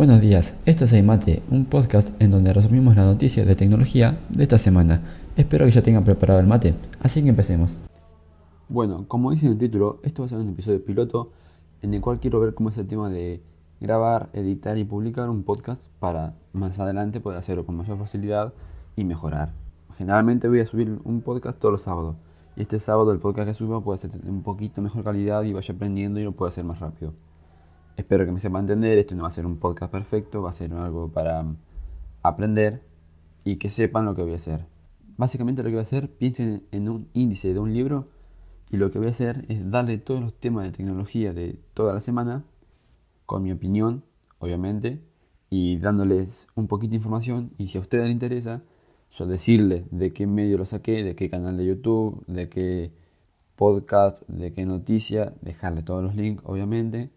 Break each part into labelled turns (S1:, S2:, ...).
S1: Buenos días, esto es Aymate, un podcast en donde resumimos la noticia de tecnología de esta semana. Espero que ya tengan preparado el mate, así que empecemos.
S2: Bueno, como dice en el título, esto va a ser un episodio piloto en el cual quiero ver cómo es el tema de grabar, editar y publicar un podcast para más adelante poder hacerlo con mayor facilidad y mejorar. Generalmente voy a subir un podcast todos los sábados y este sábado el podcast que suba puede ser un poquito mejor calidad y vaya aprendiendo y lo puedo hacer más rápido. Espero que me sepa entender, esto no va a ser un podcast perfecto, va a ser algo para aprender y que sepan lo que voy a hacer. Básicamente lo que voy a hacer, piensen en un índice de un libro y lo que voy a hacer es darle todos los temas de tecnología de toda la semana, con mi opinión, obviamente, y dándoles un poquito de información y si a ustedes les interesa, yo decirles de qué medio lo saqué, de qué canal de YouTube, de qué podcast, de qué noticia, dejarle todos los links, obviamente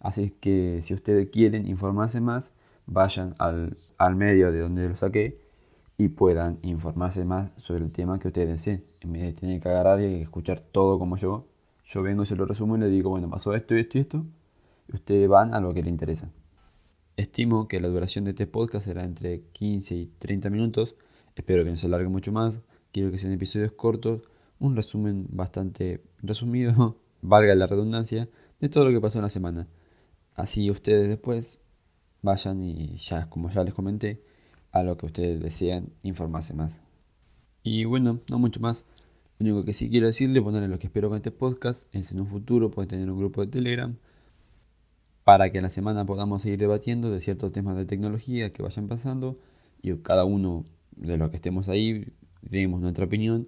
S2: Así que si ustedes quieren informarse más, vayan al, al, medio de donde lo saqué y puedan informarse más sobre el tema que ustedes deseen. En vez de tener que agarrar y escuchar todo como yo, yo vengo y se lo resumo y le digo, bueno, pasó esto y esto y esto. Y ustedes van a lo que les interesa. Estimo que la duración de este podcast será entre 15 y 30 minutos. Espero que no se alargue mucho más. Quiero que sean episodios cortos. Un resumen bastante resumido, valga la redundancia, de todo lo que pasó en la semana. Así ustedes después vayan y ya, como ya les comenté, a lo que ustedes desean informarse más. Y bueno, no mucho más. Lo único que sí quiero decirle, ponerle lo que espero con este podcast, es en un futuro poder tener un grupo de Telegram para que en la semana podamos seguir debatiendo de ciertos temas de tecnología que vayan pasando y cada uno de los que estemos ahí demos nuestra opinión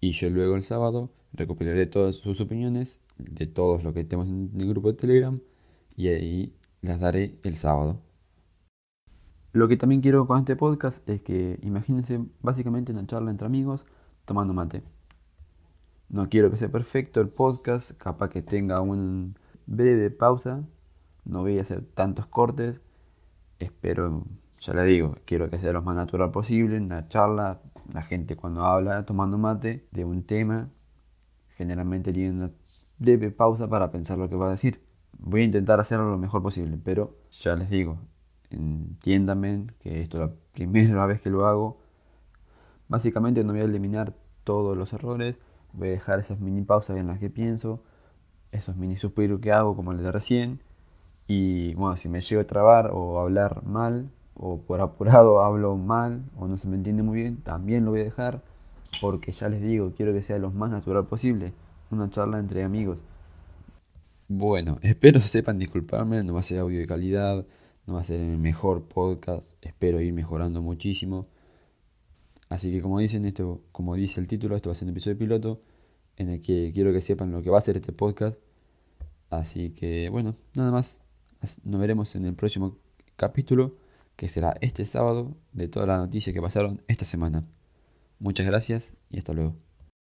S2: y yo luego el sábado recopilaré todas sus opiniones de todos los que estemos en el grupo de Telegram y ahí las daré el sábado. Lo que también quiero con este podcast es que imagínense básicamente una charla entre amigos tomando mate. No quiero que sea perfecto el podcast, capaz que tenga un breve pausa, no voy a hacer tantos cortes, espero, ya le digo, quiero que sea lo más natural posible, una charla, la gente cuando habla tomando mate de un tema, generalmente tiene una breve pausa para pensar lo que va a decir voy a intentar hacerlo lo mejor posible, pero ya les digo, entiéndanme que esto es la primera vez que lo hago. Básicamente no voy a eliminar todos los errores, voy a dejar esas mini pausas en las que pienso, esos mini suspiros que hago como el de recién. Y bueno, si me llego a trabar o hablar mal, o por apurado hablo mal, o no se me entiende muy bien, también lo voy a dejar, porque ya les digo, quiero que sea lo más natural posible, una charla entre amigos. Bueno, espero sepan disculparme, no va a ser audio de calidad, no va a ser el mejor podcast, espero ir mejorando muchísimo. Así que como dicen esto, como dice el título, esto va a ser un episodio piloto en el que quiero que sepan lo que va a ser este podcast. Así que bueno, nada más. Nos veremos en el próximo capítulo, que será este sábado, de todas las noticias que pasaron esta semana. Muchas gracias y hasta luego.